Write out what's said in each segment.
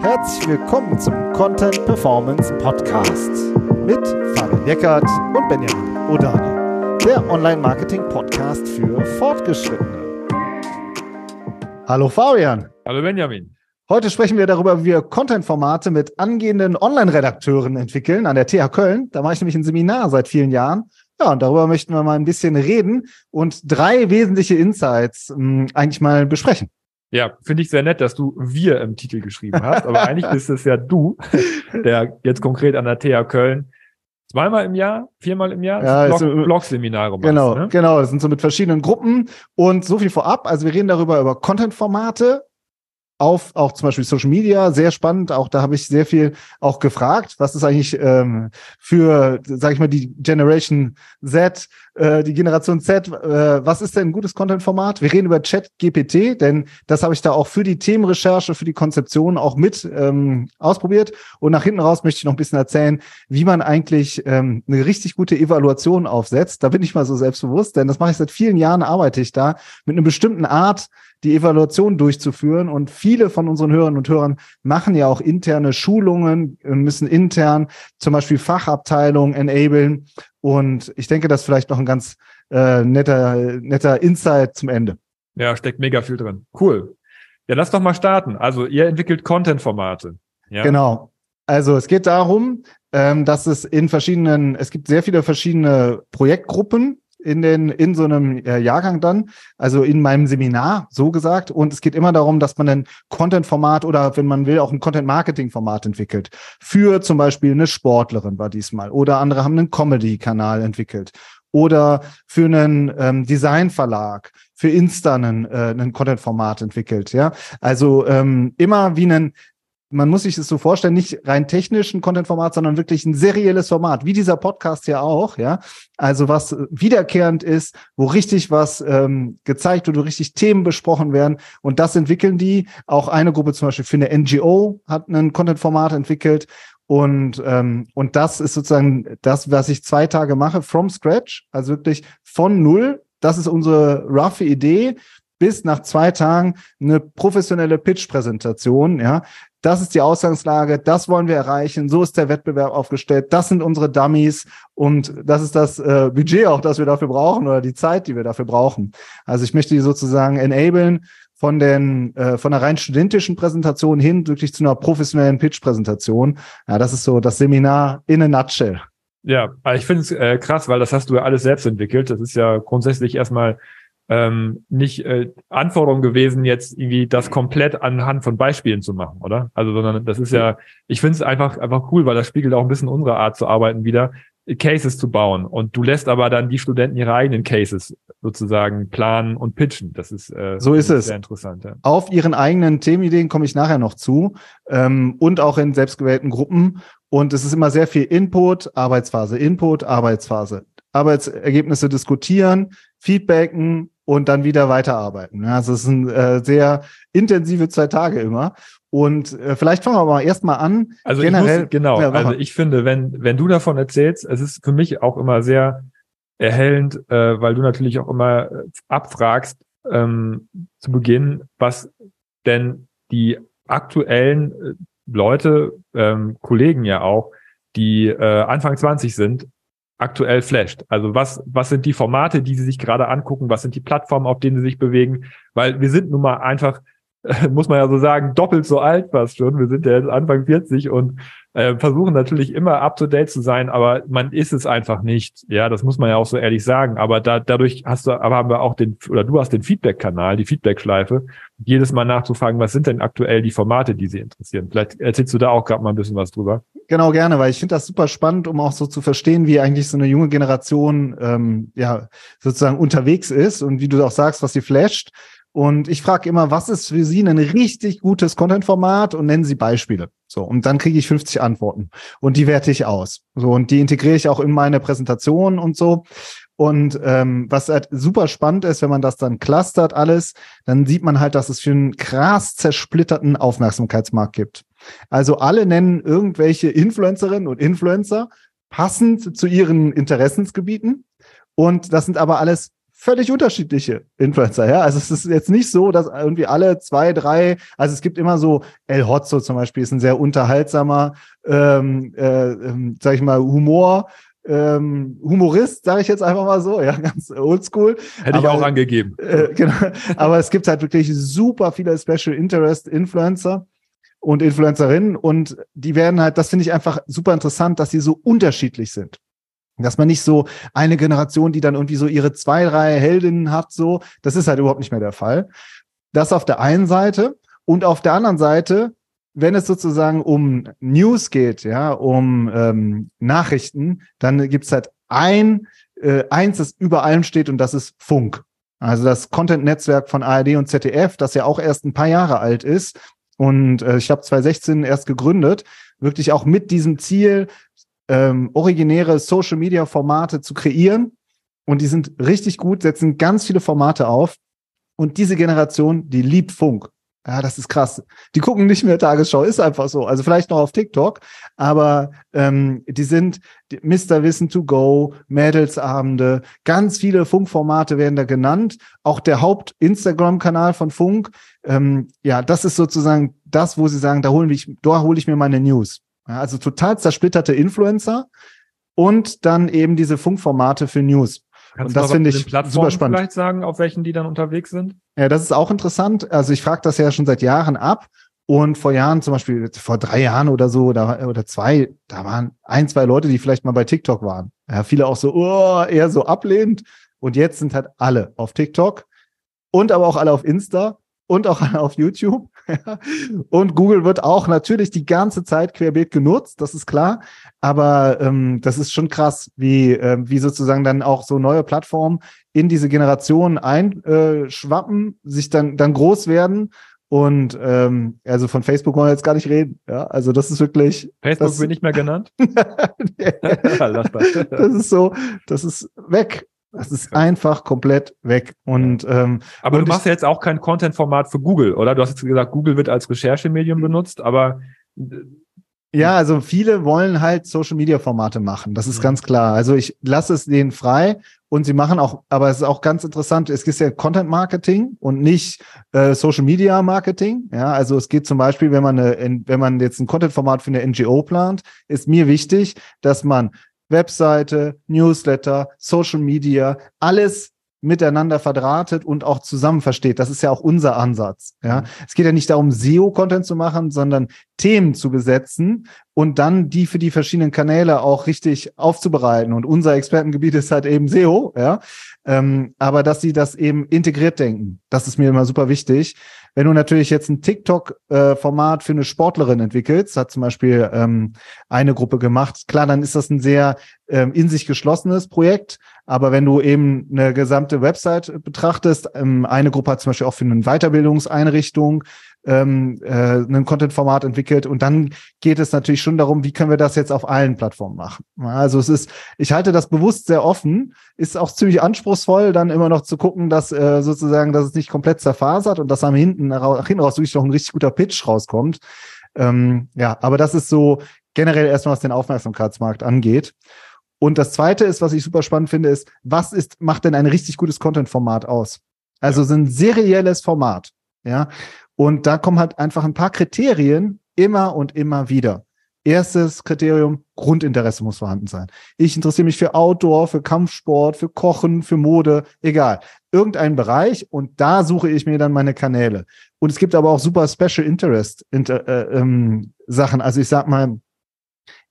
Herzlich willkommen zum Content Performance Podcast mit Fabian Eckert und Benjamin Odani, der Online-Marketing-Podcast für Fortgeschrittene. Hallo Fabian. Hallo Benjamin. Heute sprechen wir darüber, wie wir Content-Formate mit angehenden Online-Redakteuren entwickeln an der TH Köln. Da mache ich nämlich ein Seminar seit vielen Jahren. Ja, und darüber möchten wir mal ein bisschen reden und drei wesentliche Insights mh, hm, eigentlich mal besprechen. Ja, finde ich sehr nett, dass du wir im Titel geschrieben hast, aber eigentlich bist es ja du, der jetzt konkret an der TH Köln zweimal im Jahr, viermal im Jahr ja, Blog, so, Blog-Seminare machst. Genau, ne? genau. Das sind so mit verschiedenen Gruppen und so viel vorab. Also wir reden darüber über Content-Formate, auf auch zum Beispiel Social Media, sehr spannend. Auch da habe ich sehr viel auch gefragt, was ist eigentlich ähm, für, sage ich mal, die Generation Z, äh, die Generation Z, äh, was ist denn ein gutes Content-Format? Wir reden über Chat GPT, denn das habe ich da auch für die Themenrecherche, für die Konzeption auch mit ähm, ausprobiert. Und nach hinten raus möchte ich noch ein bisschen erzählen, wie man eigentlich ähm, eine richtig gute Evaluation aufsetzt. Da bin ich mal so selbstbewusst, denn das mache ich seit vielen Jahren, arbeite ich da mit einer bestimmten Art die Evaluation durchzuführen. Und viele von unseren Hörern und Hörern machen ja auch interne Schulungen, müssen intern zum Beispiel Fachabteilungen enablen. Und ich denke, das ist vielleicht noch ein ganz äh, netter, netter Insight zum Ende. Ja, steckt mega viel drin. Cool. Ja, lass doch mal starten. Also ihr entwickelt Content-Formate. Ja? Genau. Also es geht darum, ähm, dass es in verschiedenen, es gibt sehr viele verschiedene Projektgruppen, in den in so einem äh, Jahrgang dann, also in meinem Seminar so gesagt. Und es geht immer darum, dass man ein Content-Format oder wenn man will auch ein Content-Marketing-Format entwickelt für zum Beispiel eine Sportlerin war diesmal oder andere haben einen Comedy-Kanal entwickelt oder für einen ähm, Design-Verlag, für Insta einen, äh, einen Content-Format entwickelt. Ja, also ähm, immer wie einen man muss sich das so vorstellen, nicht rein technischen Content-Format, sondern wirklich ein serielles Format, wie dieser Podcast ja auch, ja. Also was wiederkehrend ist, wo richtig was ähm, gezeigt wird, wo richtig Themen besprochen werden. Und das entwickeln die. Auch eine Gruppe zum Beispiel für eine NGO hat ein Content-Format entwickelt. Und, ähm, und das ist sozusagen das, was ich zwei Tage mache, from scratch, also wirklich von null. Das ist unsere rough Idee bis nach zwei Tagen eine professionelle Pitch-Präsentation, ja, das ist die Ausgangslage, das wollen wir erreichen, so ist der Wettbewerb aufgestellt, das sind unsere Dummies und das ist das äh, Budget auch, das wir dafür brauchen oder die Zeit, die wir dafür brauchen. Also ich möchte die sozusagen enablen von den äh, von einer rein studentischen Präsentation hin wirklich zu einer professionellen Pitch-Präsentation. Ja, das ist so das Seminar in a nutshell. Ja, ich finde es äh, krass, weil das hast du ja alles selbst entwickelt. Das ist ja grundsätzlich erstmal ähm, nicht äh, Anforderung gewesen, jetzt irgendwie das komplett anhand von Beispielen zu machen, oder? Also, sondern das ist ja, ich finde es einfach, einfach cool, weil das spiegelt auch ein bisschen unsere Art zu arbeiten wieder, Cases zu bauen. Und du lässt aber dann die Studenten ihre eigenen Cases sozusagen planen und pitchen. Das ist äh, so ist es. sehr interessant. Ja. Auf ihren eigenen Themenideen komme ich nachher noch zu ähm, und auch in selbstgewählten Gruppen. Und es ist immer sehr viel Input, Arbeitsphase, Input, Arbeitsphase. Arbeitsergebnisse diskutieren, feedbacken, und dann wieder weiterarbeiten. Also es sind äh, sehr intensive zwei Tage immer. Und äh, vielleicht fangen wir aber erstmal an. Also generell, muss, genau, ja, also ich finde, wenn, wenn du davon erzählst, es ist für mich auch immer sehr erhellend, äh, weil du natürlich auch immer äh, abfragst ähm, zu Beginn, was denn die aktuellen äh, Leute, ähm, Kollegen ja auch, die äh, Anfang 20 sind, aktuell flasht. Also was, was sind die Formate, die sie sich gerade angucken? Was sind die Plattformen, auf denen sie sich bewegen? Weil wir sind nun mal einfach, muss man ja so sagen, doppelt so alt fast schon. Wir sind ja jetzt Anfang 40 und äh, versuchen natürlich immer up to date zu sein, aber man ist es einfach nicht. Ja, das muss man ja auch so ehrlich sagen. Aber da, dadurch hast du, aber haben wir auch den, oder du hast den Feedback-Kanal, die Feedback-Schleife, jedes Mal nachzufragen, was sind denn aktuell die Formate, die sie interessieren. Vielleicht erzählst du da auch gerade mal ein bisschen was drüber. Genau, gerne, weil ich finde das super spannend, um auch so zu verstehen, wie eigentlich so eine junge Generation ähm, ja sozusagen unterwegs ist und wie du auch sagst, was sie flasht. Und ich frage immer, was ist für Sie ein richtig gutes Content-Format und nennen Sie Beispiele. So, und dann kriege ich 50 Antworten und die werte ich aus. So, und die integriere ich auch in meine Präsentation und so. Und ähm, was halt super spannend ist, wenn man das dann clustert alles, dann sieht man halt, dass es für einen krass zersplitterten Aufmerksamkeitsmarkt gibt. Also alle nennen irgendwelche Influencerinnen und Influencer passend zu ihren Interessensgebieten. Und das sind aber alles völlig unterschiedliche Influencer, ja. Also es ist jetzt nicht so, dass irgendwie alle zwei, drei, also es gibt immer so, El Hotzo zum Beispiel ist ein sehr unterhaltsamer, ähm, äh, ähm, sag ich mal, Humor, ähm, Humorist, sage ich jetzt einfach mal so, ja, ganz oldschool. Hätte ich auch angegeben. Äh, genau. Aber es gibt halt wirklich super viele Special Interest Influencer und Influencerinnen und die werden halt, das finde ich einfach super interessant, dass sie so unterschiedlich sind. Dass man nicht so eine Generation, die dann irgendwie so ihre zwei, drei Heldinnen hat, so, das ist halt überhaupt nicht mehr der Fall. Das auf der einen Seite und auf der anderen Seite wenn es sozusagen um News geht, ja, um ähm, Nachrichten, dann gibt's halt ein, äh, eins, das über allem steht und das ist Funk. Also das Content-Netzwerk von ARD und ZDF, das ja auch erst ein paar Jahre alt ist und äh, ich habe 2016 erst gegründet, wirklich auch mit diesem Ziel, ähm, originäre Social-Media-Formate zu kreieren. Und die sind richtig gut, setzen ganz viele Formate auf. Und diese Generation, die liebt Funk. Ja, das ist krass. Die gucken nicht mehr Tagesschau, ist einfach so. Also vielleicht noch auf TikTok, aber ähm, die sind Mr. Wissen to Go, Mädelsabende, ganz viele Funkformate werden da genannt. Auch der Haupt-Instagram-Kanal von Funk. Ähm, ja, das ist sozusagen das, wo sie sagen, da hole ich, da hole ich mir meine News. Ja, also total zersplitterte Influencer und dann eben diese Funkformate für News. Kannst und das finde ich super spannend. vielleicht sagen, auf welchen die dann unterwegs sind? Ja, das ist auch interessant. Also ich frage das ja schon seit Jahren ab. Und vor Jahren, zum Beispiel vor drei Jahren oder so, oder, oder zwei, da waren ein, zwei Leute, die vielleicht mal bei TikTok waren. Ja, viele auch so, oh, eher so ablehnend. Und jetzt sind halt alle auf TikTok und aber auch alle auf Insta und auch auf YouTube. und Google wird auch natürlich die ganze Zeit querbeet genutzt, das ist klar. Aber ähm, das ist schon krass, wie, äh, wie sozusagen dann auch so neue Plattformen in diese Generation einschwappen, äh, sich dann, dann groß werden. Und ähm, also von Facebook wollen wir jetzt gar nicht reden. Ja, also das ist wirklich. Facebook das, wird nicht mehr genannt. das ist so, das ist weg. Das ist einfach komplett weg. Und ähm, aber und du machst ja jetzt auch kein Content-Format für Google, oder? Du hast jetzt gesagt, Google wird als Recherchemedium benutzt, aber ja, also viele wollen halt Social Media Formate machen. Das ist mhm. ganz klar. Also ich lasse es denen frei und sie machen auch, aber es ist auch ganz interessant. Es gibt ja Content Marketing und nicht äh, Social Media Marketing. Ja, also es geht zum Beispiel, wenn man eine, wenn man jetzt ein Content Format für eine NGO plant, ist mir wichtig, dass man Webseite, Newsletter, Social Media, alles miteinander verdrahtet und auch zusammen versteht. Das ist ja auch unser Ansatz. Ja, mhm. es geht ja nicht darum, SEO-Content zu machen, sondern Themen zu besetzen und dann die für die verschiedenen Kanäle auch richtig aufzubereiten. Und unser Expertengebiet ist halt eben SEO. Ja, ähm, aber dass sie das eben integriert denken, das ist mir immer super wichtig. Wenn du natürlich jetzt ein TikTok-Format für eine Sportlerin entwickelst, hat zum Beispiel ähm, eine Gruppe gemacht, klar, dann ist das ein sehr ähm, in sich geschlossenes Projekt. Aber wenn du eben eine gesamte Website betrachtest, ähm, eine Gruppe hat zum Beispiel auch für eine Weiterbildungseinrichtung ähm, äh, ein Content-Format entwickelt und dann geht es natürlich schon darum, wie können wir das jetzt auf allen Plattformen machen. Also es ist, ich halte das bewusst sehr offen, ist auch ziemlich anspruchsvoll, dann immer noch zu gucken, dass äh, sozusagen, dass es nicht komplett zerfasert und dass am hinten, nach hinten raus wirklich noch ein richtig guter Pitch rauskommt. Ähm, ja, aber das ist so generell erstmal, was den Aufmerksamkeitsmarkt angeht. Und das zweite ist, was ich super spannend finde, ist, was ist, macht denn ein richtig gutes Content-Format aus? Also so ein serielles Format. Ja, und da kommen halt einfach ein paar Kriterien immer und immer wieder. Erstes Kriterium, Grundinteresse muss vorhanden sein. Ich interessiere mich für Outdoor, für Kampfsport, für Kochen, für Mode, egal. Irgendein Bereich und da suche ich mir dann meine Kanäle. Und es gibt aber auch super Special Interest inter, äh, ähm, Sachen. Also ich sag mal,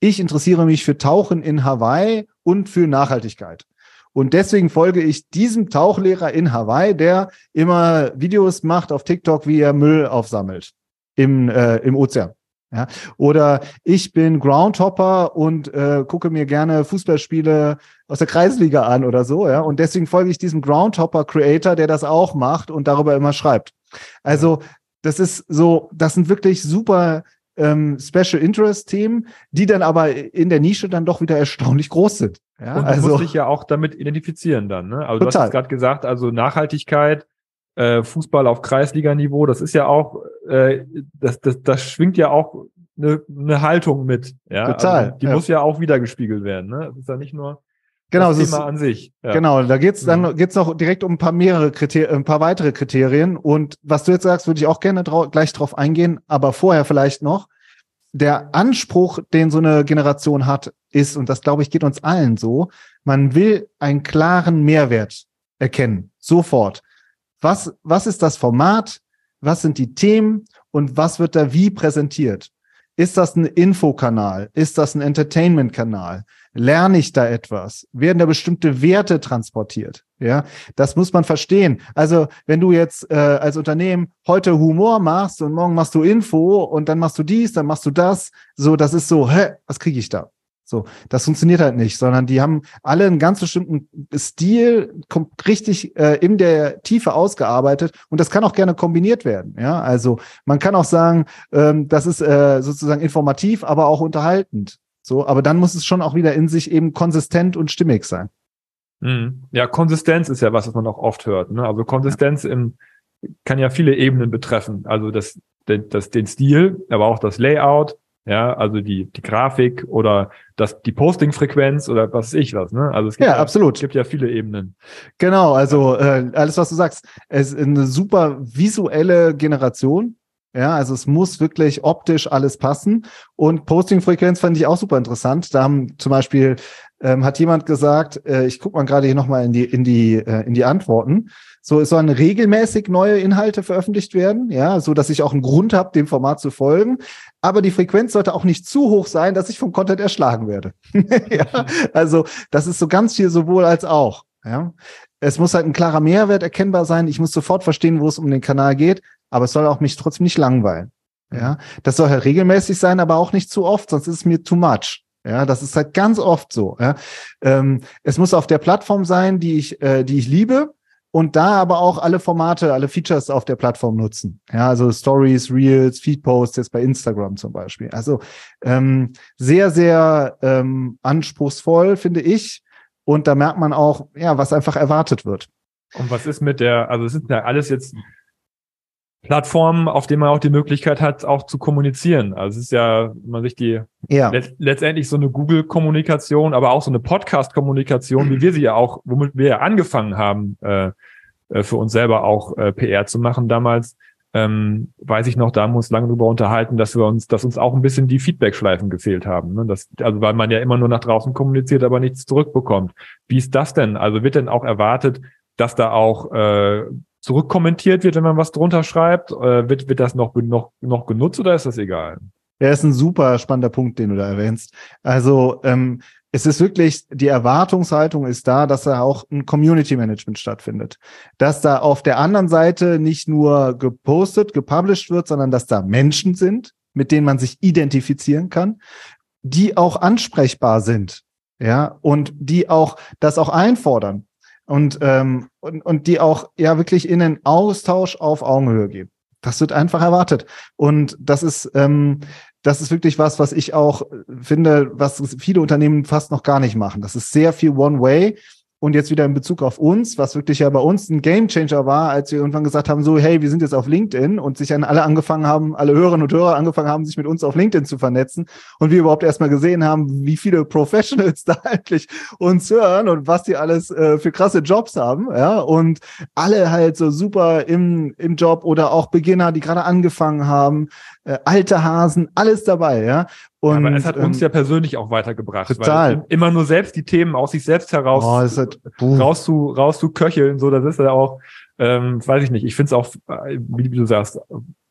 ich interessiere mich für Tauchen in Hawaii und für Nachhaltigkeit. Und deswegen folge ich diesem Tauchlehrer in Hawaii, der immer Videos macht auf TikTok, wie er Müll aufsammelt im, äh, im Ozean. Ja, oder ich bin Groundhopper und äh, gucke mir gerne Fußballspiele aus der Kreisliga an oder so, ja. Und deswegen folge ich diesem Groundhopper-Creator, der das auch macht und darüber immer schreibt. Also, das ist so, das sind wirklich super ähm, Special Interest Themen, die dann aber in der Nische dann doch wieder erstaunlich groß sind. Ja, und du also, musst dich ja auch damit identifizieren dann. Ne? Also total. du hast gerade gesagt, also Nachhaltigkeit, äh, Fußball auf Kreisliganiveau, das ist ja auch, äh, das, das, das schwingt ja auch eine, eine Haltung mit. Ja? Total. Also die ja. muss ja auch wiedergespiegelt werden. Ne? Das ist ja nicht nur genau, das Thema ist, an sich. Ja. Genau, da geht's dann mhm. geht's noch direkt um ein paar mehrere Kriterien, ein paar weitere Kriterien. Und was du jetzt sagst, würde ich auch gerne drau gleich drauf eingehen, aber vorher vielleicht noch. Der Anspruch, den so eine Generation hat, ist, und das glaube ich geht uns allen so, man will einen klaren Mehrwert erkennen. Sofort. Was, was ist das Format? Was sind die Themen? Und was wird da wie präsentiert? Ist das ein Infokanal? Ist das ein Entertainment-Kanal? Lerne ich da etwas? Werden da bestimmte Werte transportiert? Ja, das muss man verstehen. Also, wenn du jetzt äh, als Unternehmen heute Humor machst und morgen machst du Info und dann machst du dies, dann machst du das, so, das ist so, hä, was kriege ich da? So, das funktioniert halt nicht, sondern die haben alle einen ganz bestimmten Stil, richtig äh, in der Tiefe ausgearbeitet und das kann auch gerne kombiniert werden. Ja, also man kann auch sagen, ähm, das ist äh, sozusagen informativ, aber auch unterhaltend. So, aber dann muss es schon auch wieder in sich eben konsistent und stimmig sein. Mhm. Ja, Konsistenz ist ja was, was man auch oft hört. Ne? Also Konsistenz ja. im kann ja viele Ebenen betreffen. Also das, das, den Stil, aber auch das Layout, ja, also die, die Grafik oder das, die Posting-Frequenz oder was weiß ich was, ne? Also es gibt ja, ja, absolut. gibt ja viele Ebenen. Genau, also äh, alles, was du sagst, es ist eine super visuelle Generation. Ja, also es muss wirklich optisch alles passen. Und Posting-Frequenz fand ich auch super interessant. Da haben zum Beispiel ähm, hat jemand gesagt, äh, ich gucke mal gerade hier nochmal in die, in die, äh, in die Antworten. So, es sollen regelmäßig neue Inhalte veröffentlicht werden, ja, so dass ich auch einen Grund habe, dem Format zu folgen. Aber die Frequenz sollte auch nicht zu hoch sein, dass ich vom Content erschlagen werde. ja, also das ist so ganz viel sowohl als auch. Ja, es muss halt ein klarer Mehrwert erkennbar sein. Ich muss sofort verstehen, wo es um den Kanal geht, aber es soll auch mich trotzdem nicht langweilen. Ja, das soll halt regelmäßig sein, aber auch nicht zu oft, sonst ist es mir too much. Ja, das ist halt ganz oft so. Ja. Ähm, es muss auf der Plattform sein, die ich, äh, die ich liebe und da aber auch alle Formate, alle Features auf der Plattform nutzen. Ja, also Stories, Reels, Feedposts jetzt bei Instagram zum Beispiel. Also ähm, sehr, sehr ähm, anspruchsvoll, finde ich. Und da merkt man auch, ja, was einfach erwartet wird. Und was ist mit der, also es sind ja alles jetzt Plattformen, auf denen man auch die Möglichkeit hat, auch zu kommunizieren. Also es ist ja, wenn man sich die ja. let letztendlich so eine Google-Kommunikation, aber auch so eine Podcast-Kommunikation, wie wir sie ja auch, womit wir ja angefangen haben, äh, äh für uns selber auch äh, PR zu machen damals, ähm, weiß ich noch, da haben wir uns lange darüber unterhalten, dass wir uns, dass uns auch ein bisschen die Feedback-Schleifen gefehlt haben. Ne? Das, also weil man ja immer nur nach draußen kommuniziert, aber nichts zurückbekommt. Wie ist das denn? Also wird denn auch erwartet, dass da auch äh, zurückkommentiert wird, wenn man was drunter schreibt? Äh, wird, wird das noch, noch, noch genutzt oder ist das egal? Ja, ist ein super spannender Punkt, den du da erwähnst. Also ähm, es ist wirklich, die Erwartungshaltung ist da, dass da auch ein Community Management stattfindet. Dass da auf der anderen Seite nicht nur gepostet, gepublished wird, sondern dass da Menschen sind, mit denen man sich identifizieren kann, die auch ansprechbar sind. Ja, und die auch das auch einfordern und, ähm, und, und die auch ja wirklich in den Austausch auf Augenhöhe gehen. Das wird einfach erwartet. Und das ist, ähm, das ist wirklich was, was ich auch finde, was viele Unternehmen fast noch gar nicht machen. Das ist sehr viel One-Way. Und jetzt wieder in Bezug auf uns, was wirklich ja bei uns ein Gamechanger war, als wir irgendwann gesagt haben, so, hey, wir sind jetzt auf LinkedIn und sich dann alle angefangen haben, alle Hörerinnen und Hörer angefangen haben, sich mit uns auf LinkedIn zu vernetzen und wir überhaupt erstmal gesehen haben, wie viele Professionals da eigentlich uns hören und was die alles äh, für krasse Jobs haben, ja, und alle halt so super im, im Job oder auch Beginner, die gerade angefangen haben, äh, alte Hasen, alles dabei, ja. Und, ja, aber es hat uns ähm, ja persönlich auch weitergebracht. Total. Weil immer nur selbst die Themen aus sich selbst heraus oh, halt, raus, zu, raus zu köcheln, so, das ist ja auch, ähm, weiß ich nicht, ich finde es auch, äh, wie du sagst,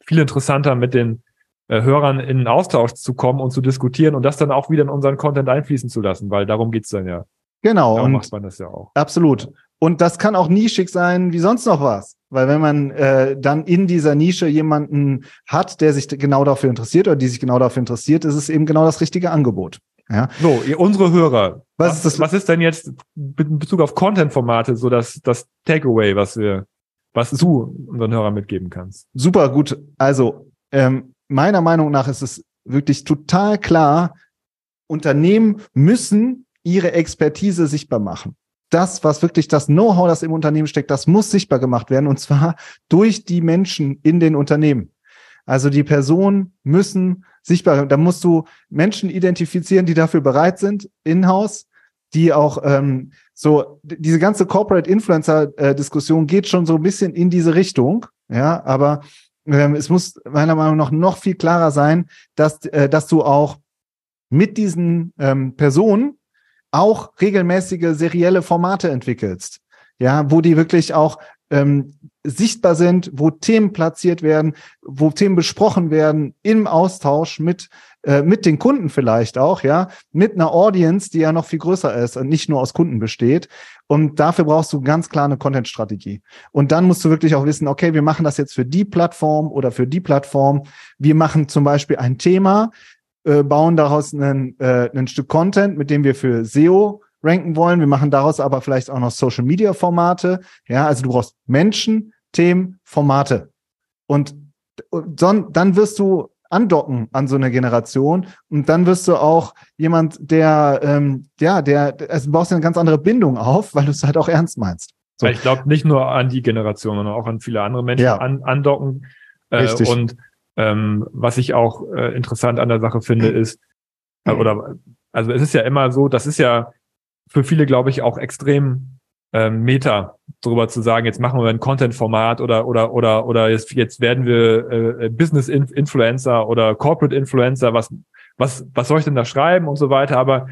viel interessanter mit den äh, Hörern in Austausch zu kommen und zu diskutieren und das dann auch wieder in unseren Content einfließen zu lassen, weil darum geht's dann ja. Genau. Darum und macht man das ja auch. Absolut. Und das kann auch nischig sein wie sonst noch was. Weil wenn man äh, dann in dieser Nische jemanden hat, der sich genau dafür interessiert oder die sich genau dafür interessiert, ist es eben genau das richtige Angebot. Ja. So, ihr, unsere Hörer, was, was, ist das? was ist denn jetzt in Bezug auf Content-Formate so das, das Takeaway, was wir, was du unseren Hörern mitgeben kannst? Super gut. Also, ähm, meiner Meinung nach ist es wirklich total klar, Unternehmen müssen ihre Expertise sichtbar machen das, was wirklich das Know-how, das im Unternehmen steckt, das muss sichtbar gemacht werden und zwar durch die Menschen in den Unternehmen. Also die Personen müssen sichtbar, da musst du Menschen identifizieren, die dafür bereit sind, in-house die auch ähm, so, diese ganze Corporate Influencer-Diskussion geht schon so ein bisschen in diese Richtung, ja, aber ähm, es muss meiner Meinung nach noch viel klarer sein, dass, äh, dass du auch mit diesen ähm, Personen auch regelmäßige serielle Formate entwickelst. Ja, wo die wirklich auch ähm, sichtbar sind, wo Themen platziert werden, wo Themen besprochen werden im Austausch mit äh, mit den Kunden vielleicht auch, ja, mit einer Audience, die ja noch viel größer ist und nicht nur aus Kunden besteht. Und dafür brauchst du ganz klar eine Content-Strategie. Und dann musst du wirklich auch wissen, okay, wir machen das jetzt für die Plattform oder für die Plattform. Wir machen zum Beispiel ein Thema, äh, bauen daraus einen, äh, ein Stück Content, mit dem wir für SEO ranken wollen. Wir machen daraus aber vielleicht auch noch Social Media Formate. Ja, also du brauchst Menschen, Themen, Formate. Und, und dann wirst du andocken an so eine Generation und dann wirst du auch jemand, der, ähm, ja, der, also baust du eine ganz andere Bindung auf, weil du es halt auch ernst meinst. So. Ich glaube nicht nur an die Generation, sondern auch an viele andere Menschen ja. an, andocken. Äh, Richtig. Und ähm, was ich auch äh, interessant an der Sache finde, ist, äh, oder also es ist ja immer so, das ist ja für viele, glaube ich, auch extrem ähm, Meta darüber zu sagen, jetzt machen wir ein Content-Format oder oder oder oder jetzt, jetzt werden wir äh, Business-Influencer oder Corporate-Influencer, was was was soll ich denn da schreiben und so weiter, aber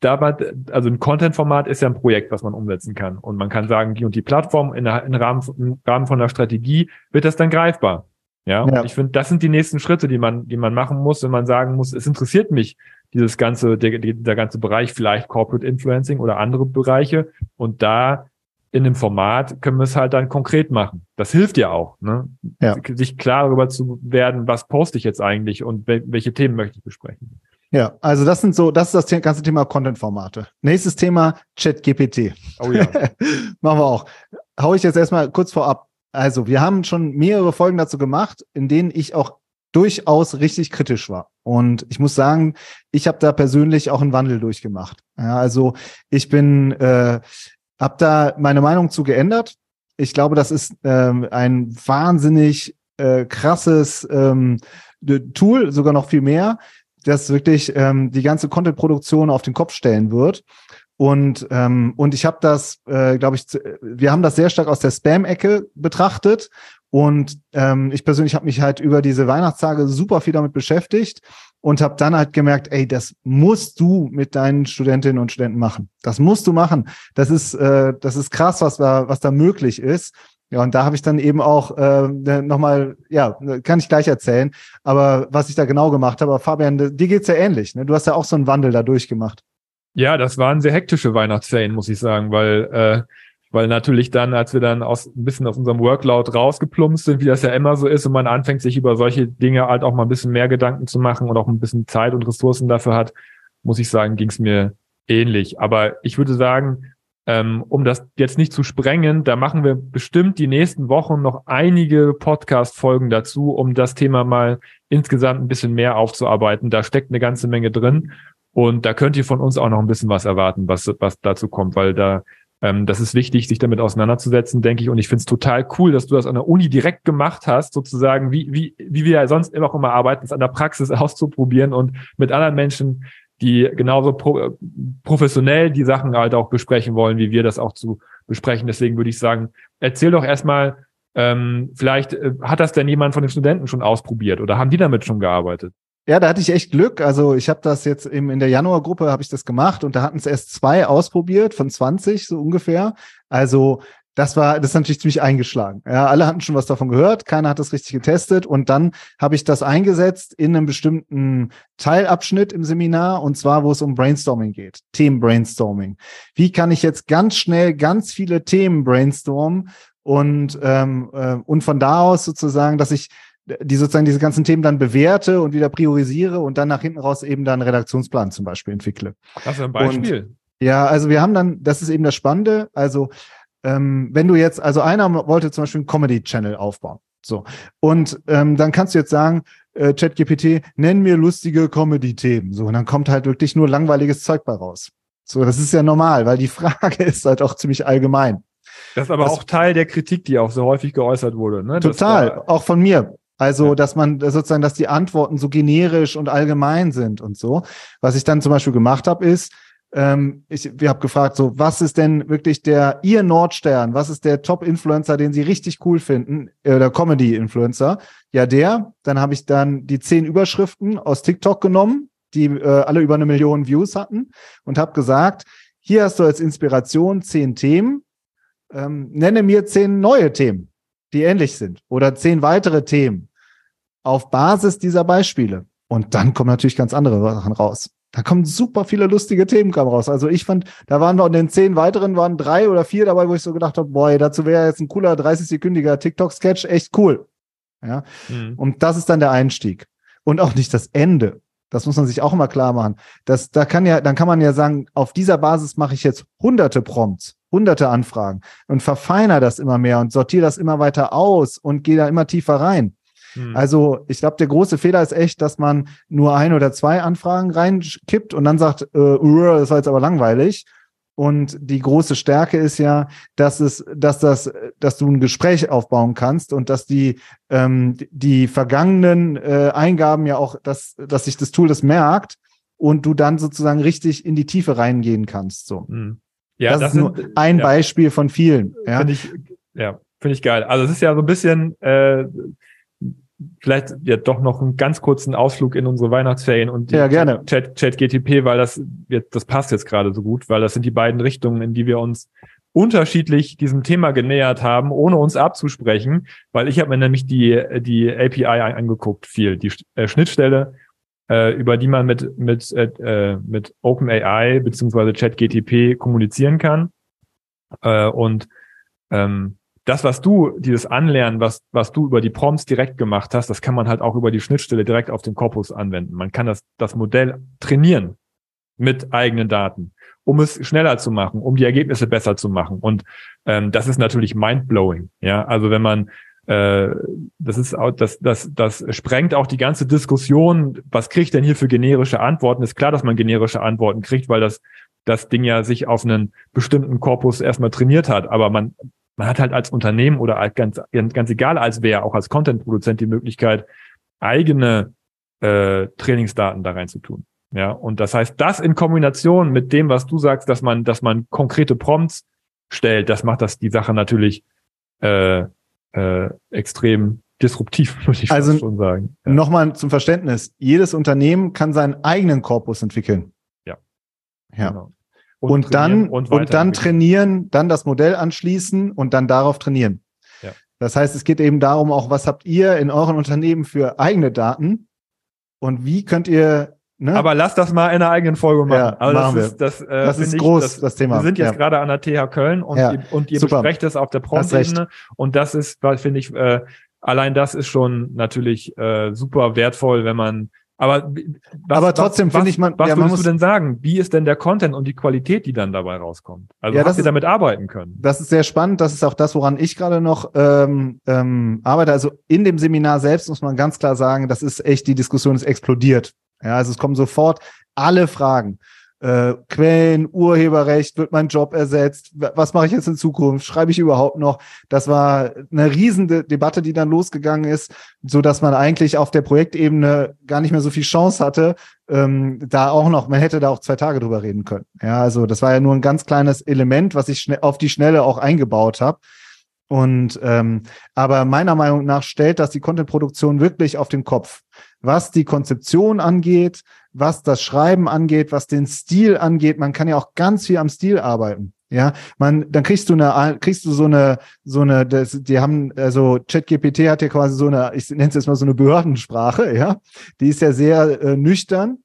dabei, also ein Content-Format ist ja ein Projekt, was man umsetzen kann. Und man kann sagen, die und die Plattform in, der, in Rahmen, im Rahmen von der Strategie wird das dann greifbar. Ja, ja. und ich finde, das sind die nächsten Schritte, die man, die man machen muss, wenn man sagen muss, es interessiert mich, dieses ganze, der, der ganze Bereich, vielleicht Corporate Influencing oder andere Bereiche. Und da in dem Format können wir es halt dann konkret machen. Das hilft ja auch, ne? Ja. sich klar darüber zu werden, was poste ich jetzt eigentlich und welche Themen möchte ich besprechen. Ja, also das sind so, das ist das ganze Thema Content-Formate. Nächstes Thema ChatGPT. Oh ja. Machen wir auch. Hau ich jetzt erstmal kurz vorab. Also, wir haben schon mehrere Folgen dazu gemacht, in denen ich auch durchaus richtig kritisch war. Und ich muss sagen, ich habe da persönlich auch einen Wandel durchgemacht. Ja, also ich bin, äh, habe da meine Meinung zu geändert. Ich glaube, das ist ähm, ein wahnsinnig äh, krasses ähm, Tool, sogar noch viel mehr, das wirklich ähm, die ganze Content-Produktion auf den Kopf stellen wird. Und, ähm, und ich habe das, äh, glaube ich, wir haben das sehr stark aus der Spam-Ecke betrachtet und ähm, ich persönlich habe mich halt über diese Weihnachtstage super viel damit beschäftigt und habe dann halt gemerkt, ey, das musst du mit deinen Studentinnen und Studenten machen. Das musst du machen. Das ist, äh, das ist krass, was da, was da möglich ist. Ja, und da habe ich dann eben auch äh, ne, nochmal, ja, kann ich gleich erzählen, aber was ich da genau gemacht habe. Fabian, dir geht's ja ähnlich. Ne? Du hast ja auch so einen Wandel da durchgemacht. Ja, das waren sehr hektische Weihnachtsferien, muss ich sagen, weil äh, weil natürlich dann, als wir dann aus, ein bisschen aus unserem Workload rausgeplumpst sind, wie das ja immer so ist, und man anfängt, sich über solche Dinge halt auch mal ein bisschen mehr Gedanken zu machen und auch ein bisschen Zeit und Ressourcen dafür hat, muss ich sagen, ging es mir ähnlich. Aber ich würde sagen, ähm, um das jetzt nicht zu sprengen, da machen wir bestimmt die nächsten Wochen noch einige Podcast-Folgen dazu, um das Thema mal insgesamt ein bisschen mehr aufzuarbeiten. Da steckt eine ganze Menge drin. Und da könnt ihr von uns auch noch ein bisschen was erwarten, was, was dazu kommt, weil da ähm, das ist wichtig, sich damit auseinanderzusetzen, denke ich. Und ich finde es total cool, dass du das an der Uni direkt gemacht hast, sozusagen, wie, wie, wie wir ja sonst immer auch immer arbeiten, es an der Praxis auszuprobieren und mit anderen Menschen, die genauso pro, professionell die Sachen halt auch besprechen wollen, wie wir das auch zu besprechen. Deswegen würde ich sagen, erzähl doch erstmal, ähm, vielleicht äh, hat das denn jemand von den Studenten schon ausprobiert oder haben die damit schon gearbeitet? Ja, da hatte ich echt Glück. Also ich habe das jetzt im, in der Januargruppe habe ich das gemacht und da hatten es erst zwei ausprobiert von 20 so ungefähr. Also das war das ist natürlich ziemlich eingeschlagen. Ja, alle hatten schon was davon gehört, keiner hat das richtig getestet und dann habe ich das eingesetzt in einem bestimmten Teilabschnitt im Seminar und zwar wo es um Brainstorming geht, Themen Brainstorming. Wie kann ich jetzt ganz schnell ganz viele Themen brainstormen und ähm, äh, und von da aus sozusagen, dass ich die sozusagen diese ganzen Themen dann bewerte und wieder priorisiere und dann nach hinten raus eben dann einen Redaktionsplan zum Beispiel entwickle. Das ist ein Beispiel. Und, ja, also wir haben dann, das ist eben das Spannende, also ähm, wenn du jetzt, also einer wollte zum Beispiel einen Comedy-Channel aufbauen. So. Und ähm, dann kannst du jetzt sagen, äh, ChatGPT, nenn mir lustige Comedy-Themen. So, und dann kommt halt wirklich nur langweiliges Zeug bei raus. So, das ist ja normal, weil die Frage ist halt auch ziemlich allgemein. Das ist aber das, auch Teil der Kritik, die auch so häufig geäußert wurde. Ne? Total, auch von mir. Also, ja. dass man sozusagen, dass die Antworten so generisch und allgemein sind und so. Was ich dann zum Beispiel gemacht habe, ist, ähm, ich, wir haben gefragt, so, was ist denn wirklich der, ihr Nordstern? Was ist der Top-Influencer, den Sie richtig cool finden? Äh, der Comedy-Influencer. Ja, der. Dann habe ich dann die zehn Überschriften aus TikTok genommen, die äh, alle über eine Million Views hatten und habe gesagt, hier hast du als Inspiration zehn Themen. Ähm, nenne mir zehn neue Themen, die ähnlich sind oder zehn weitere Themen auf Basis dieser Beispiele. Und dann kommen natürlich ganz andere Sachen raus. Da kommen super viele lustige Themen raus. Also ich fand, da waren noch in den zehn weiteren waren drei oder vier dabei, wo ich so gedacht habe, boy, dazu wäre jetzt ein cooler 30-sekündiger TikTok-Sketch echt cool. Ja. Mhm. Und das ist dann der Einstieg. Und auch nicht das Ende. Das muss man sich auch immer klar machen. Das, da kann ja, dann kann man ja sagen, auf dieser Basis mache ich jetzt hunderte Prompts, hunderte Anfragen und verfeiner das immer mehr und sortiere das immer weiter aus und gehe da immer tiefer rein. Hm. Also ich glaube, der große Fehler ist echt, dass man nur ein oder zwei Anfragen reinkippt und dann sagt, äh, das war jetzt aber langweilig. Und die große Stärke ist ja, dass es, dass das, dass du ein Gespräch aufbauen kannst und dass die ähm, die vergangenen äh, Eingaben ja auch, dass dass sich das Tool das merkt und du dann sozusagen richtig in die Tiefe reingehen kannst. So. Hm. Ja, das, das, ist sind, nur ein ja. Beispiel von vielen. Ja, finde ich, ja, finde ich geil. Also es ist ja so ein bisschen äh, vielleicht ja doch noch einen ganz kurzen Ausflug in unsere Weihnachtsferien und ja, gerne. Chat, Chat GTP, weil das das passt jetzt gerade so gut, weil das sind die beiden Richtungen, in die wir uns unterschiedlich diesem Thema genähert haben, ohne uns abzusprechen, weil ich habe mir nämlich die die API angeguckt, viel die äh, Schnittstelle, äh, über die man mit mit äh, mit OpenAI beziehungsweise ChatGTP kommunizieren kann äh, und ähm, das, was du, dieses Anlernen, was, was du über die Prompts direkt gemacht hast, das kann man halt auch über die Schnittstelle direkt auf den Korpus anwenden. Man kann das, das Modell trainieren mit eigenen Daten, um es schneller zu machen, um die Ergebnisse besser zu machen. Und ähm, das ist natürlich mindblowing. Ja, also wenn man äh, das ist auch, das, das, das sprengt auch die ganze Diskussion, was kriegt denn hier für generische Antworten? Ist klar, dass man generische Antworten kriegt, weil das das Ding ja sich auf einen bestimmten Korpus erstmal trainiert hat. Aber man man hat halt als Unternehmen oder als ganz, ganz egal als wer, auch als Content-Produzent die Möglichkeit, eigene äh, Trainingsdaten da rein zu tun. Ja, und das heißt, das in Kombination mit dem, was du sagst, dass man, dass man konkrete Prompts stellt, das macht das die Sache natürlich äh, äh, extrem disruptiv, würde ich also schon sagen. Ja. Nochmal zum Verständnis. Jedes Unternehmen kann seinen eigenen Korpus entwickeln. Ja. Ja. Genau. Und, und dann, und, und dann trainieren, dann das Modell anschließen und dann darauf trainieren. Ja. Das heißt, es geht eben darum, auch was habt ihr in euren Unternehmen für eigene Daten und wie könnt ihr Ne? Aber lass das mal in einer eigenen Folge machen. Ja, also machen das ist, das, äh, das ist groß, das, das, Thema. Wir sind jetzt ja. gerade an der TH Köln und, ja. ihr, und ihr Super. besprecht es auf der Prompt-Ebene. Und das ist, finde ich, äh, allein das ist schon natürlich äh, super wertvoll, wenn man aber, was, aber trotzdem finde ich man, was ja, man würdest du denn sagen? Wie ist denn der Content und die Qualität, die dann dabei rauskommt? Also ja, habt ihr damit arbeiten können? Das ist sehr spannend. Das ist auch das, woran ich gerade noch ähm, ähm, arbeite. Also in dem Seminar selbst muss man ganz klar sagen, das ist echt, die Diskussion ist explodiert. Ja, also es kommen sofort alle Fragen äh, Quellen, Urheberrecht, wird mein Job ersetzt, was mache ich jetzt in Zukunft, schreibe ich überhaupt noch? Das war eine riesende Debatte, die dann losgegangen ist, so dass man eigentlich auf der Projektebene gar nicht mehr so viel Chance hatte, ähm, da auch noch, man hätte da auch zwei Tage drüber reden können. Ja, also das war ja nur ein ganz kleines Element, was ich auf die Schnelle auch eingebaut habe. Und ähm, aber meiner Meinung nach stellt das die Contentproduktion wirklich auf den Kopf. Was die Konzeption angeht, was das Schreiben angeht, was den Stil angeht. Man kann ja auch ganz viel am Stil arbeiten. Ja, man, dann kriegst du eine, kriegst du so eine, so eine, das, die haben, also ChatGPT hat ja quasi so eine, ich nenne es jetzt mal so eine Behördensprache, ja. Die ist ja sehr äh, nüchtern.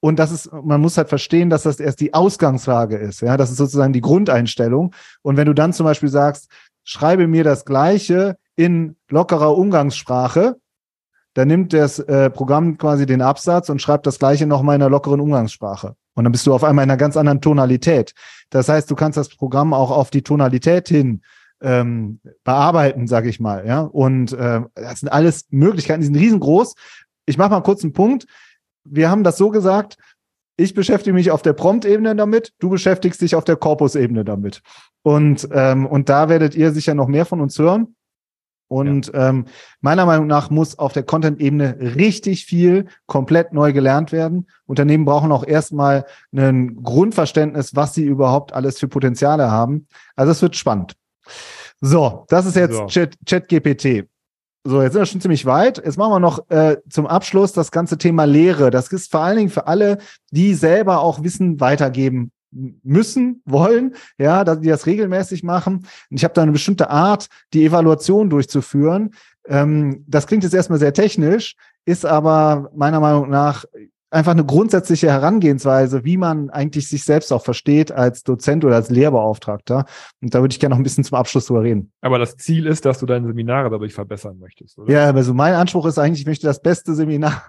Und das ist, man muss halt verstehen, dass das erst die Ausgangslage ist. Ja, das ist sozusagen die Grundeinstellung. Und wenn du dann zum Beispiel sagst, schreibe mir das Gleiche in lockerer Umgangssprache, dann nimmt das äh, Programm quasi den Absatz und schreibt das gleiche nochmal in einer lockeren Umgangssprache. Und dann bist du auf einmal in einer ganz anderen Tonalität. Das heißt, du kannst das Programm auch auf die Tonalität hin ähm, bearbeiten, sage ich mal. Ja, und äh, das sind alles Möglichkeiten, die sind riesengroß. Ich mache mal kurz einen Punkt. Wir haben das so gesagt, ich beschäftige mich auf der Prompt-Ebene damit, du beschäftigst dich auf der Korpus-Ebene damit. Und, ähm, und da werdet ihr sicher noch mehr von uns hören. Und ja. ähm, meiner Meinung nach muss auf der Content-Ebene richtig viel komplett neu gelernt werden. Unternehmen brauchen auch erstmal ein Grundverständnis, was sie überhaupt alles für Potenziale haben. Also es wird spannend. So, das ist jetzt so. Chat, ChatGPT. So, jetzt sind wir schon ziemlich weit. Jetzt machen wir noch äh, zum Abschluss das ganze Thema Lehre. Das ist vor allen Dingen für alle, die selber auch Wissen weitergeben müssen, wollen, ja, dass die das regelmäßig machen. Und ich habe da eine bestimmte Art, die Evaluation durchzuführen. Ähm, das klingt jetzt erstmal sehr technisch, ist aber meiner Meinung nach einfach eine grundsätzliche Herangehensweise, wie man eigentlich sich selbst auch versteht als Dozent oder als Lehrbeauftragter. Und da würde ich gerne noch ein bisschen zum Abschluss drüber reden. Aber das Ziel ist, dass du deine Seminare dadurch verbessern möchtest, oder? Ja, also mein Anspruch ist eigentlich, ich möchte das beste Seminar,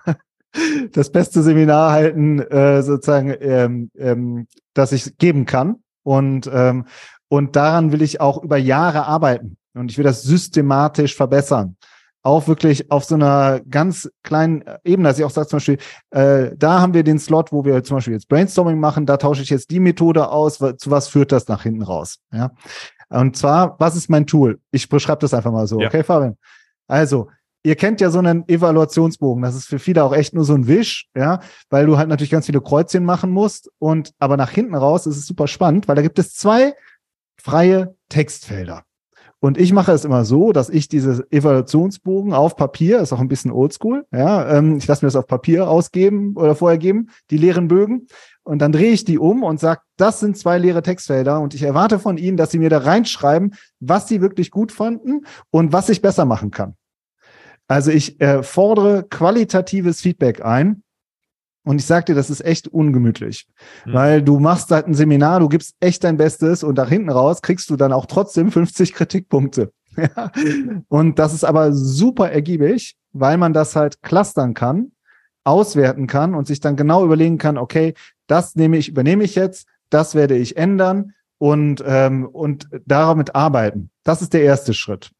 das beste Seminar halten, äh, sozusagen, ähm, ähm, das ich geben kann. Und, ähm, und daran will ich auch über Jahre arbeiten. Und ich will das systematisch verbessern auch wirklich auf so einer ganz kleinen Ebene, dass ich auch sage zum Beispiel, äh, da haben wir den Slot, wo wir zum Beispiel jetzt Brainstorming machen, da tausche ich jetzt die Methode aus, zu was führt das nach hinten raus. Ja. Und zwar, was ist mein Tool? Ich beschreibe das einfach mal so, ja. okay, Fabian? Also, ihr kennt ja so einen Evaluationsbogen. Das ist für viele auch echt nur so ein Wisch, ja, weil du halt natürlich ganz viele Kreuzchen machen musst. Und aber nach hinten raus ist es super spannend, weil da gibt es zwei freie Textfelder. Und ich mache es immer so, dass ich diese Evaluationsbogen auf Papier, ist auch ein bisschen oldschool, ja, ähm, ich lasse mir das auf Papier ausgeben oder vorher geben, die leeren Bögen. Und dann drehe ich die um und sage, das sind zwei leere Textfelder und ich erwarte von Ihnen, dass Sie mir da reinschreiben, was Sie wirklich gut fanden und was ich besser machen kann. Also ich äh, fordere qualitatives Feedback ein und ich sag dir, das ist echt ungemütlich, mhm. weil du machst halt ein Seminar, du gibst echt dein Bestes und nach hinten raus kriegst du dann auch trotzdem 50 Kritikpunkte. und das ist aber super ergiebig, weil man das halt clustern kann, auswerten kann und sich dann genau überlegen kann, okay, das nehme ich, übernehme ich jetzt, das werde ich ändern und, ähm, und damit arbeiten. Das ist der erste Schritt.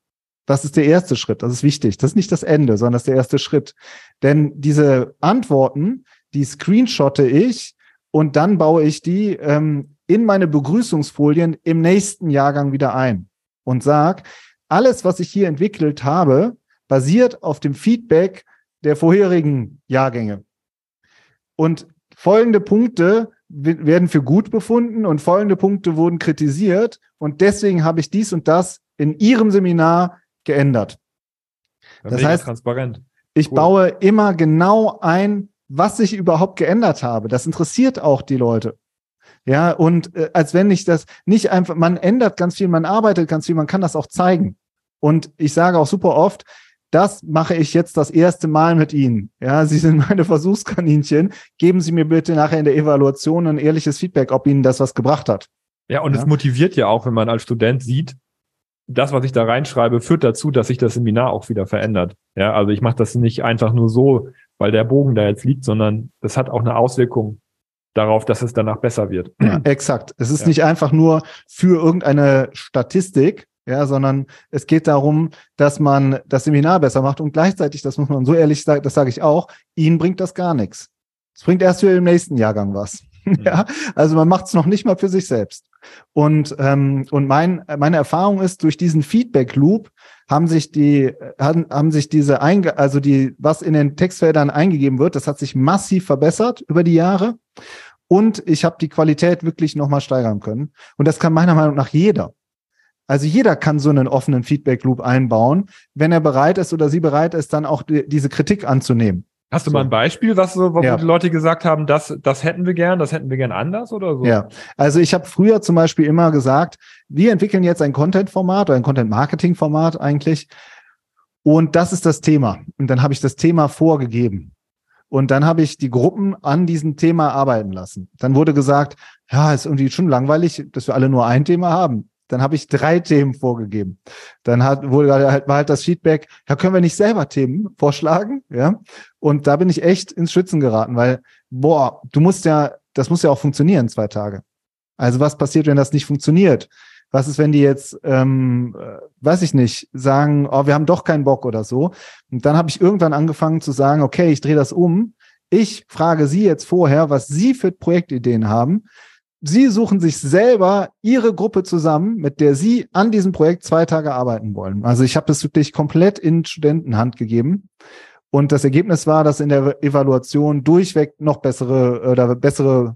Das ist der erste Schritt. Das ist wichtig. Das ist nicht das Ende, sondern das ist der erste Schritt. Denn diese Antworten, die screenshotte ich und dann baue ich die ähm, in meine Begrüßungsfolien im nächsten Jahrgang wieder ein und sag, alles, was ich hier entwickelt habe, basiert auf dem Feedback der vorherigen Jahrgänge. Und folgende Punkte werden für gut befunden und folgende Punkte wurden kritisiert und deswegen habe ich dies und das in Ihrem Seminar geändert. Das heißt, transparent. ich cool. baue immer genau ein, was ich überhaupt geändert habe. Das interessiert auch die Leute. Ja, und äh, als wenn ich das nicht einfach, man ändert ganz viel, man arbeitet ganz viel, man kann das auch zeigen. Und ich sage auch super oft, das mache ich jetzt das erste Mal mit Ihnen. Ja, Sie sind meine Versuchskaninchen. Geben Sie mir bitte nachher in der Evaluation ein ehrliches Feedback, ob Ihnen das was gebracht hat. Ja, und ja. es motiviert ja auch, wenn man als Student sieht, das, was ich da reinschreibe, führt dazu, dass sich das Seminar auch wieder verändert. Ja, also ich mache das nicht einfach nur so, weil der Bogen da jetzt liegt, sondern das hat auch eine Auswirkung darauf, dass es danach besser wird. Ja, exakt. Es ist ja. nicht einfach nur für irgendeine Statistik, ja, sondern es geht darum, dass man das Seminar besser macht und gleichzeitig, das muss man so ehrlich sagen, das sage ich auch, Ihnen bringt das gar nichts. Es bringt erst für den nächsten Jahrgang was. Ja, also man macht es noch nicht mal für sich selbst. Und ähm, und mein meine Erfahrung ist durch diesen Feedback Loop haben sich die, haben, haben sich diese, einge also die, was in den Textfeldern eingegeben wird, das hat sich massiv verbessert über die Jahre. Und ich habe die Qualität wirklich nochmal steigern können. Und das kann meiner Meinung nach jeder. Also jeder kann so einen offenen Feedback Loop einbauen, wenn er bereit ist oder sie bereit ist, dann auch die, diese Kritik anzunehmen. Hast du so. mal ein Beispiel, was so, wo ja. die Leute gesagt haben, das, das hätten wir gern, das hätten wir gern anders oder so? Ja, also ich habe früher zum Beispiel immer gesagt, wir entwickeln jetzt ein Content-Format oder ein Content-Marketing-Format eigentlich. Und das ist das Thema. Und dann habe ich das Thema vorgegeben. Und dann habe ich die Gruppen an diesem Thema arbeiten lassen. Dann wurde gesagt, ja, ist irgendwie schon langweilig, dass wir alle nur ein Thema haben. Dann habe ich drei Themen vorgegeben. Dann hat, wurde halt, war halt das Feedback, ja, können wir nicht selber Themen vorschlagen? Ja. Und da bin ich echt ins Schwitzen geraten, weil, boah, du musst ja, das muss ja auch funktionieren, zwei Tage. Also was passiert, wenn das nicht funktioniert? Was ist, wenn die jetzt, ähm, äh, weiß ich nicht, sagen, oh, wir haben doch keinen Bock oder so? Und dann habe ich irgendwann angefangen zu sagen, okay, ich drehe das um. Ich frage Sie jetzt vorher, was Sie für Projektideen haben Sie suchen sich selber Ihre Gruppe zusammen, mit der Sie an diesem Projekt zwei Tage arbeiten wollen. Also ich habe das wirklich komplett in Studentenhand gegeben. Und das Ergebnis war, dass in der Evaluation durchweg noch bessere oder bessere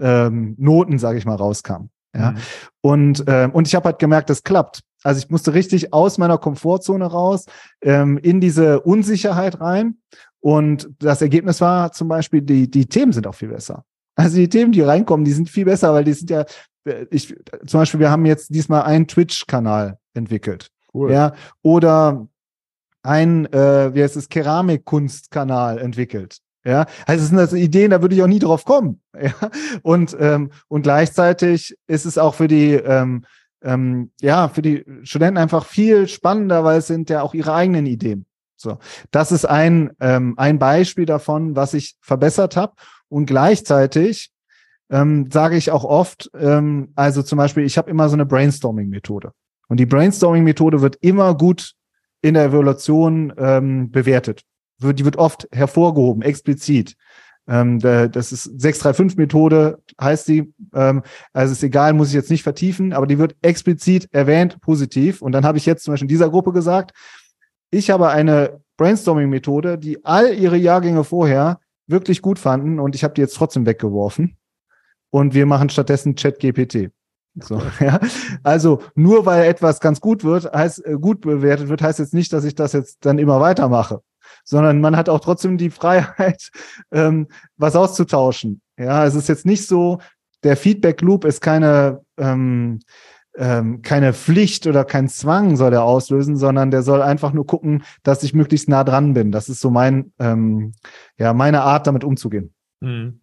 ähm, Noten, sage ich mal, rauskamen. Ja. Mhm. Und, äh, und ich habe halt gemerkt, das klappt. Also ich musste richtig aus meiner Komfortzone raus, ähm, in diese Unsicherheit rein. Und das Ergebnis war zum Beispiel, die, die Themen sind auch viel besser. Also die Themen, die reinkommen, die sind viel besser, weil die sind ja, ich, zum Beispiel, wir haben jetzt diesmal einen Twitch-Kanal entwickelt. Cool. Ja, oder ein, äh, wie heißt es, Keramikkunstkanal entwickelt. Ja, also es sind also Ideen, da würde ich auch nie drauf kommen. Ja, und ähm, und gleichzeitig ist es auch für die ähm, ähm, ja für die Studenten einfach viel spannender, weil es sind ja auch ihre eigenen Ideen. So, das ist ein ähm, ein Beispiel davon, was ich verbessert habe und gleichzeitig ähm, sage ich auch oft, ähm, also zum Beispiel, ich habe immer so eine Brainstorming-Methode und die Brainstorming-Methode wird immer gut in der Evaluation ähm, bewertet die wird oft hervorgehoben, explizit. Ähm, das ist 635-Methode, heißt die. Ähm, also ist egal, muss ich jetzt nicht vertiefen, aber die wird explizit erwähnt, positiv. Und dann habe ich jetzt zum Beispiel in dieser Gruppe gesagt, ich habe eine Brainstorming-Methode, die all ihre Jahrgänge vorher wirklich gut fanden und ich habe die jetzt trotzdem weggeworfen. Und wir machen stattdessen Chat-GPT. So, ja. Also nur weil etwas ganz gut wird, heißt äh, gut bewertet wird, heißt jetzt nicht, dass ich das jetzt dann immer weitermache sondern man hat auch trotzdem die Freiheit, ähm, was auszutauschen. Ja, es ist jetzt nicht so, der Feedback Loop ist keine, ähm, ähm, keine Pflicht oder kein Zwang soll er auslösen, sondern der soll einfach nur gucken, dass ich möglichst nah dran bin. Das ist so mein, ähm, ja, meine Art, damit umzugehen. Mhm.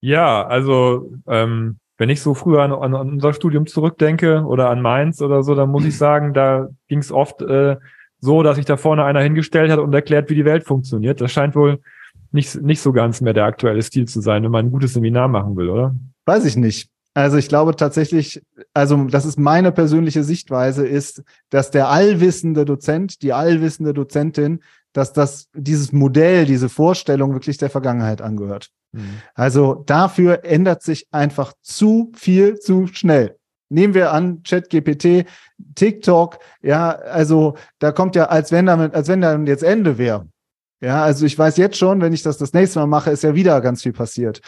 Ja, also ähm, wenn ich so früher an, an, unser Studium zurückdenke oder an Mainz oder so, dann muss ich sagen, da ging es oft äh, so, dass sich da vorne einer hingestellt hat und erklärt, wie die Welt funktioniert. Das scheint wohl nicht, nicht so ganz mehr der aktuelle Stil zu sein, wenn man ein gutes Seminar machen will, oder? Weiß ich nicht. Also ich glaube tatsächlich, also das ist meine persönliche Sichtweise, ist, dass der allwissende Dozent, die allwissende Dozentin, dass das dieses Modell, diese Vorstellung wirklich der Vergangenheit angehört. Mhm. Also dafür ändert sich einfach zu viel zu schnell. Nehmen wir an, ChatGPT, TikTok, ja, also da kommt ja, als wenn damit, als wenn dann jetzt Ende wäre. Ja, also ich weiß jetzt schon, wenn ich das das nächste Mal mache, ist ja wieder ganz viel passiert.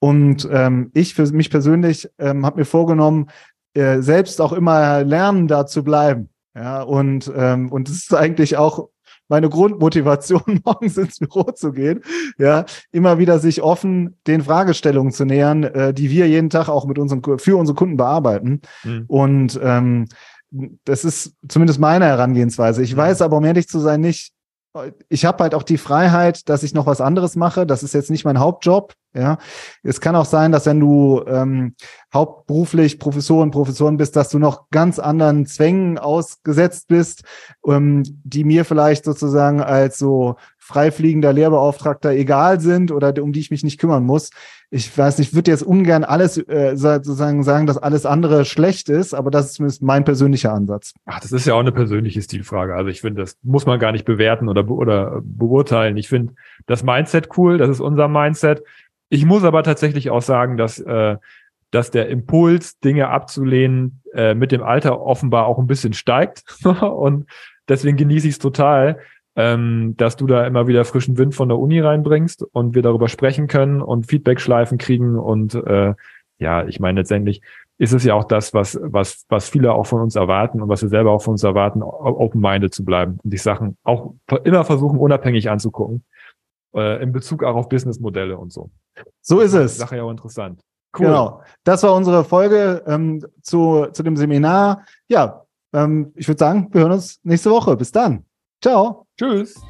Und ähm, ich für mich persönlich ähm, habe mir vorgenommen, äh, selbst auch immer lernen da zu bleiben. Ja, und ähm, und das ist eigentlich auch meine Grundmotivation, morgens ins Büro zu gehen, ja, immer wieder sich offen den Fragestellungen zu nähern, äh, die wir jeden Tag auch mit unseren für unsere Kunden bearbeiten. Mhm. Und ähm, das ist zumindest meine Herangehensweise. Ich mhm. weiß aber, um ehrlich zu sein, nicht, ich habe halt auch die Freiheit, dass ich noch was anderes mache. Das ist jetzt nicht mein Hauptjob. Ja, es kann auch sein, dass wenn du ähm, hauptberuflich Professorin, Professoren bist, dass du noch ganz anderen Zwängen ausgesetzt bist, ähm, die mir vielleicht sozusagen als so freifliegender Lehrbeauftragter egal sind oder um die ich mich nicht kümmern muss. Ich weiß nicht, ich würde jetzt ungern alles äh, sozusagen sagen, dass alles andere schlecht ist, aber das ist zumindest mein persönlicher Ansatz. Ach, das ist ja auch eine persönliche Stilfrage. Also ich finde, das muss man gar nicht bewerten oder, be oder beurteilen. Ich finde das Mindset cool, das ist unser Mindset. Ich muss aber tatsächlich auch sagen, dass, äh, dass der Impuls, Dinge abzulehnen, äh, mit dem Alter offenbar auch ein bisschen steigt. und deswegen genieße ich es total, ähm, dass du da immer wieder frischen Wind von der Uni reinbringst und wir darüber sprechen können und Feedback-Schleifen kriegen. Und äh, ja, ich meine, letztendlich ist es ja auch das, was, was, was viele auch von uns erwarten und was wir selber auch von uns erwarten, open-minded zu bleiben und die Sachen auch immer versuchen, unabhängig anzugucken, äh, in Bezug auch auf Businessmodelle und so. So ist es. Sache ja auch interessant. Cool. Genau. Das war unsere Folge ähm, zu, zu dem Seminar. Ja, ähm, ich würde sagen, wir hören uns nächste Woche. Bis dann. Ciao. Tschüss.